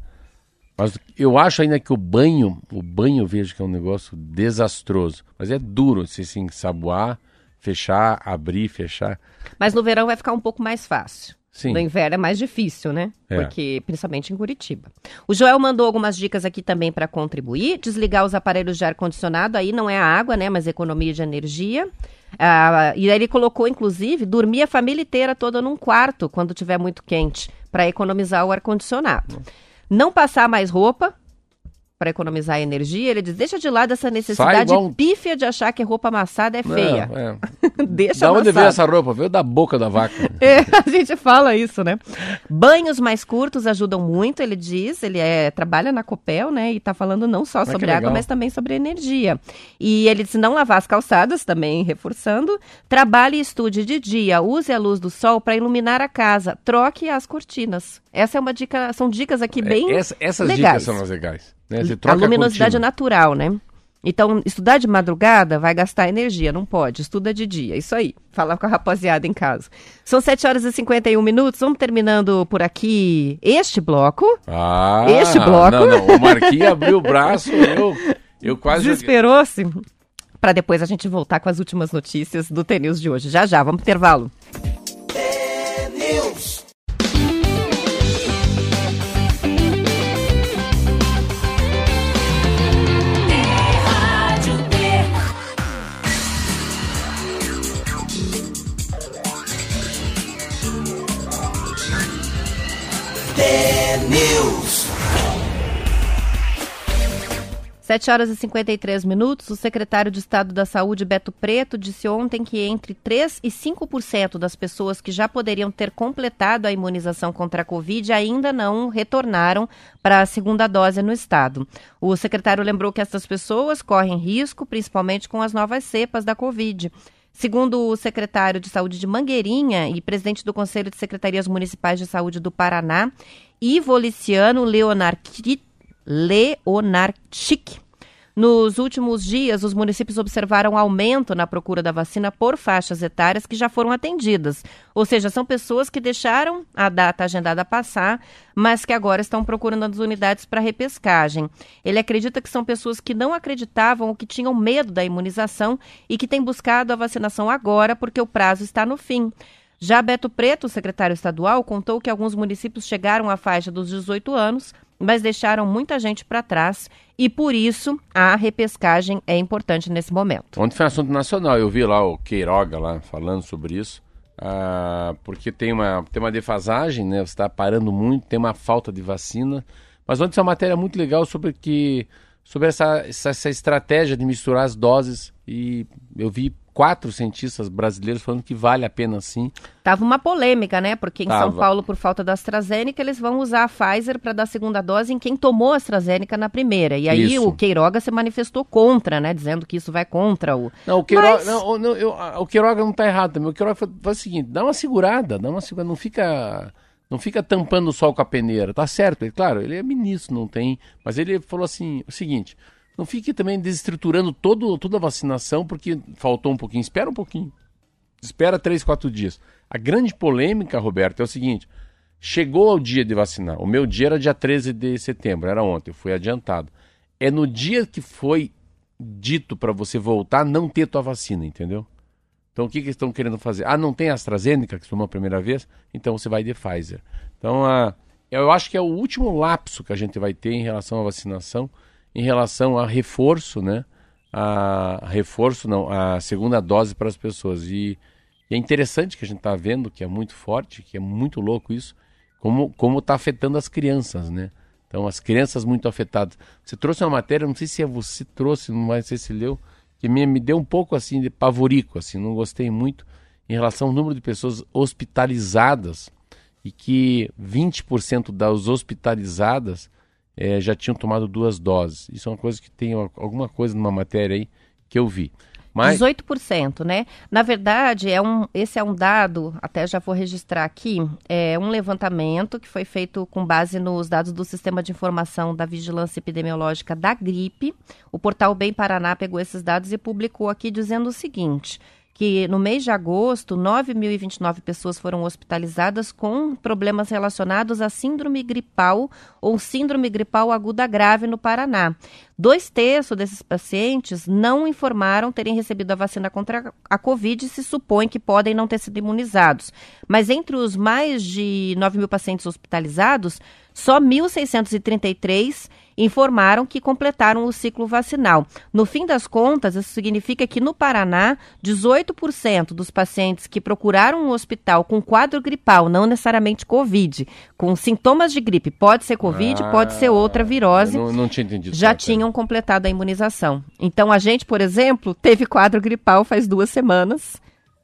Mas eu acho ainda que o banho, o banho eu vejo que é um negócio desastroso. Mas é duro você se ensaboar, fechar, abrir, fechar. Mas no verão vai ficar um pouco mais fácil. Sim. No inverno é mais difícil, né? É. Porque, principalmente em Curitiba. O Joel mandou algumas dicas aqui também para contribuir. Desligar os aparelhos de ar-condicionado, aí não é a água, né? Mas economia de energia. Ah, e aí ele colocou, inclusive, dormir a família inteira toda num quarto quando tiver muito quente, para economizar o ar-condicionado. Não passar mais roupa. Para economizar energia, ele diz: deixa de lado essa necessidade igual pífia de achar que roupa amassada é feia. Não, é. deixa Da onde veio essa roupa? Veio da boca da vaca. É, a gente fala isso, né? Banhos mais curtos ajudam muito, ele diz. Ele é, trabalha na Copel, né? E tá falando não só que sobre água, mas também sobre energia. E ele diz não lavar as calçadas, também reforçando. Trabalhe e estude de dia, use a luz do sol para iluminar a casa. Troque as cortinas. Essa é uma dica, são dicas aqui bem É, Essa- essas legais. dicas são as legais. Né? A luminosidade cortina. natural, né? Então, estudar de madrugada vai gastar energia, não pode. Estuda de dia, isso aí. Fala com a rapaziada em casa. São 7 horas e 51 minutos, vamos terminando por aqui este bloco. Ah, Este bloco. Não, não. O Marquinhos abriu o braço, eu, eu quase. Desesperou-se. Para depois a gente voltar com as últimas notícias do TNews de hoje. Já já, vamos pro intervalo. News. 7 horas e 53 minutos. O secretário de Estado da Saúde, Beto Preto, disse ontem que entre 3 e 5% das pessoas que já poderiam ter completado a imunização contra a Covid ainda não retornaram para a segunda dose no estado. O secretário lembrou que essas pessoas correm risco, principalmente com as novas cepas da Covid. Segundo o secretário de Saúde de Mangueirinha e presidente do Conselho de Secretarias Municipais de Saúde do Paraná, Ivo Liciano Leonardi- Leonarchic. Nos últimos dias, os municípios observaram aumento na procura da vacina por faixas etárias que já foram atendidas. Ou seja, são pessoas que deixaram a data agendada passar, mas que agora estão procurando as unidades para repescagem. Ele acredita que são pessoas que não acreditavam ou que tinham medo da imunização e que têm buscado a vacinação agora porque o prazo está no fim. Já Beto Preto, secretário estadual, contou que alguns municípios chegaram à faixa dos 18 anos, mas deixaram muita gente para trás e por isso a repescagem é importante nesse momento. Ontem foi um assunto nacional. Eu vi lá o Queiroga lá falando sobre isso. ah, porque tem uma, tem uma defasagem, né? Você está parando muito, tem uma falta de vacina. Mas ontem tem uma matéria muito legal sobre que sobre essa, essa, essa estratégia de misturar as doses. E eu vi quatro cientistas brasileiros falando que vale a pena sim. Tava uma polêmica, né? Porque em São Tava. Paulo, por falta da AstraZeneca, eles vão usar a Pfizer para dar a segunda dose em quem tomou a AstraZeneca na primeira. E aí Isso. o Queiroga se manifestou contra, né? Dizendo que isso vai contra o. Não, o Queiroga, Mas- não, não, eu- o Queiroga não tá errado também. O Queiroga faz o seguinte, dá uma segurada, dá uma segurada, não fica, não fica tampando o sol com a peneira. Tá certo, ele, claro, ele é ministro, não tem, mas ele falou assim, o seguinte, não fique também desestruturando todo, toda a vacinação porque faltou um pouquinho, espera um pouquinho. Espera três, quatro dias. A grande polêmica, Roberto, é o seguinte: chegou ao dia de vacinar. O meu dia era dia 13 de setembro, era ontem, eu fui adiantado. É no dia que foi dito para você voltar não ter tua vacina, entendeu? Então o que, que estão querendo fazer? Ah, não tem AstraZeneca, que tomou a primeira vez? Então você vai de Pfizer. Então ah, eu acho que é o último lapso que a gente vai ter em relação à vacinação, em relação a reforço, né? A reforço, não, a segunda dose para as pessoas. E, é interessante que a gente está vendo, que é muito forte, que é muito louco isso, como como está afetando as crianças, né? Então as crianças muito afetadas. Você trouxe uma matéria, não sei se é você trouxe, não sei se leu, que me, me deu um pouco assim de pavorico, assim, não gostei muito em relação ao número de pessoas hospitalizadas e que 20% das hospitalizadas eh, já tinham tomado duas doses. Isso é uma coisa que tem al- alguma coisa numa matéria aí que eu vi. Mas 18%, né? Na verdade, é um, esse é um dado, até já vou registrar aqui, é um levantamento que foi feito com base nos dados do Sistema de Informação da Vigilância Epidemiológica da Gripe. O portal Bem Paraná pegou esses dados e publicou aqui dizendo o seguinte. Que no mês de agosto, 9.029 pessoas foram hospitalizadas com problemas relacionados a síndrome gripal ou síndrome gripal aguda grave no Paraná. Dois terços desses pacientes não informaram terem recebido a vacina contra a Covid e se supõe que podem não ter sido imunizados. Mas entre os mais de 9 mil pacientes hospitalizados, só 1.633 informaram que completaram o ciclo vacinal. No fim das contas, isso significa que no Paraná, 18% dos pacientes que procuraram um hospital com quadro gripal, não necessariamente Covid, com sintomas de gripe, pode ser Covid, pode ser outra virose, não, não tinha entendido. já certo. tinham completado a imunização. Então, a gente, por exemplo, teve quadro gripal faz duas semanas,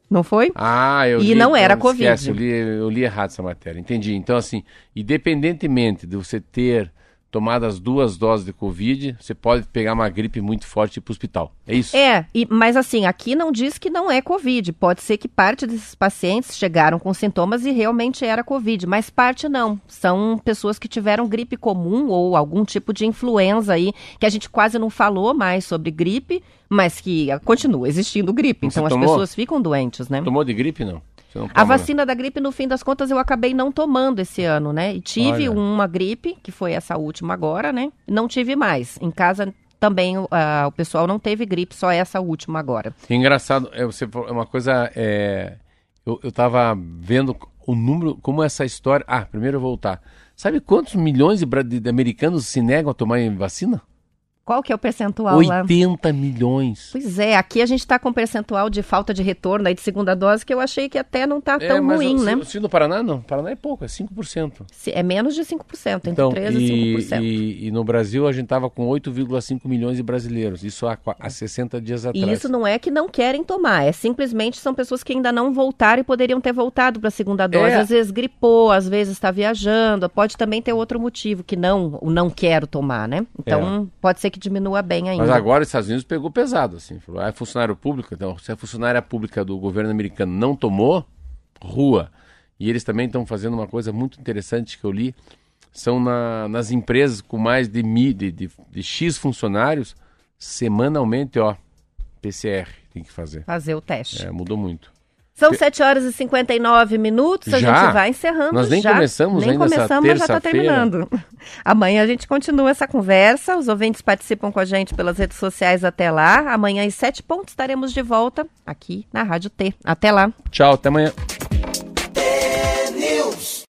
não foi? Ah, eu E li, não era esquece, Covid. eu, li, eu li errado essa matéria. Entendi. Então, assim, independentemente de você ter tomado as duas doses de Covid, você pode pegar uma gripe muito forte e ir pro hospital. É isso? É, e- mas assim, aqui não diz que não é Covid. Pode ser que parte desses pacientes chegaram com sintomas e realmente era Covid, mas parte não. São pessoas que tiveram gripe comum ou algum tipo de influenza aí, que a gente quase não falou mais sobre gripe, mas que continua existindo gripe. Você Então as tomou? pessoas ficam doentes, né? Tomou de gripe, não? Não A vacina da gripe, no fim das contas, eu acabei não tomando esse ano, né? E tive Olha. uma gripe, que foi essa última agora, né? Não tive mais. Em casa também ah, o pessoal não teve gripe, só essa última agora. Engraçado, é, você, falou- é uma coisa. É, eu, eu tava vendo o número, como essa história. Ah, primeiro eu vou voltar. Sabe quantos milhões de- de americanos se negam a tomar vacina? Qual que é o percentual lá? 80 milhões. Pois é, aqui a gente está com um percentual de falta de retorno aí de segunda dose que eu achei que até não está É, tão mas ruim, se, né? se no Paraná não, Paraná é pouco, é 5%. Se- É menos de 5%, entre Então, 13% e, e 5%. e, e no Brasil a gente estava com 8,5 milhões de brasileiros, isso há, há 60 dias atrás. E isso não é que não querem tomar, é simplesmente são pessoas que ainda não voltaram e poderiam ter voltado para a segunda dose. É. Às vezes gripou, às vezes está viajando, pode também ter outro motivo que não, o não quero tomar, né? Então pode ser que diminua bem ainda. Mas agora os Estados Unidos pegou pesado, assim. Falou, ah, é funcionário público, então se a funcionária pública do governo americano não tomou, rua. E eles também estão fazendo uma coisa muito interessante que eu li. São na- nas empresas com mais de, de, de, de X funcionários, semanalmente, ó, PCR tem que fazer. Fazer o teste. É, mudou muito. São 7 horas e 59 minutos, a Já? gente vai encerrando Nós nem já. começamos nem ainda começamos, mas já está terminando. Amanhã a gente continua essa conversa, os ouvintes participam com a gente pelas redes sociais até lá. Amanhã às 7 pontos estaremos de volta aqui na Rádio T. Até lá. Tchau, até amanhã.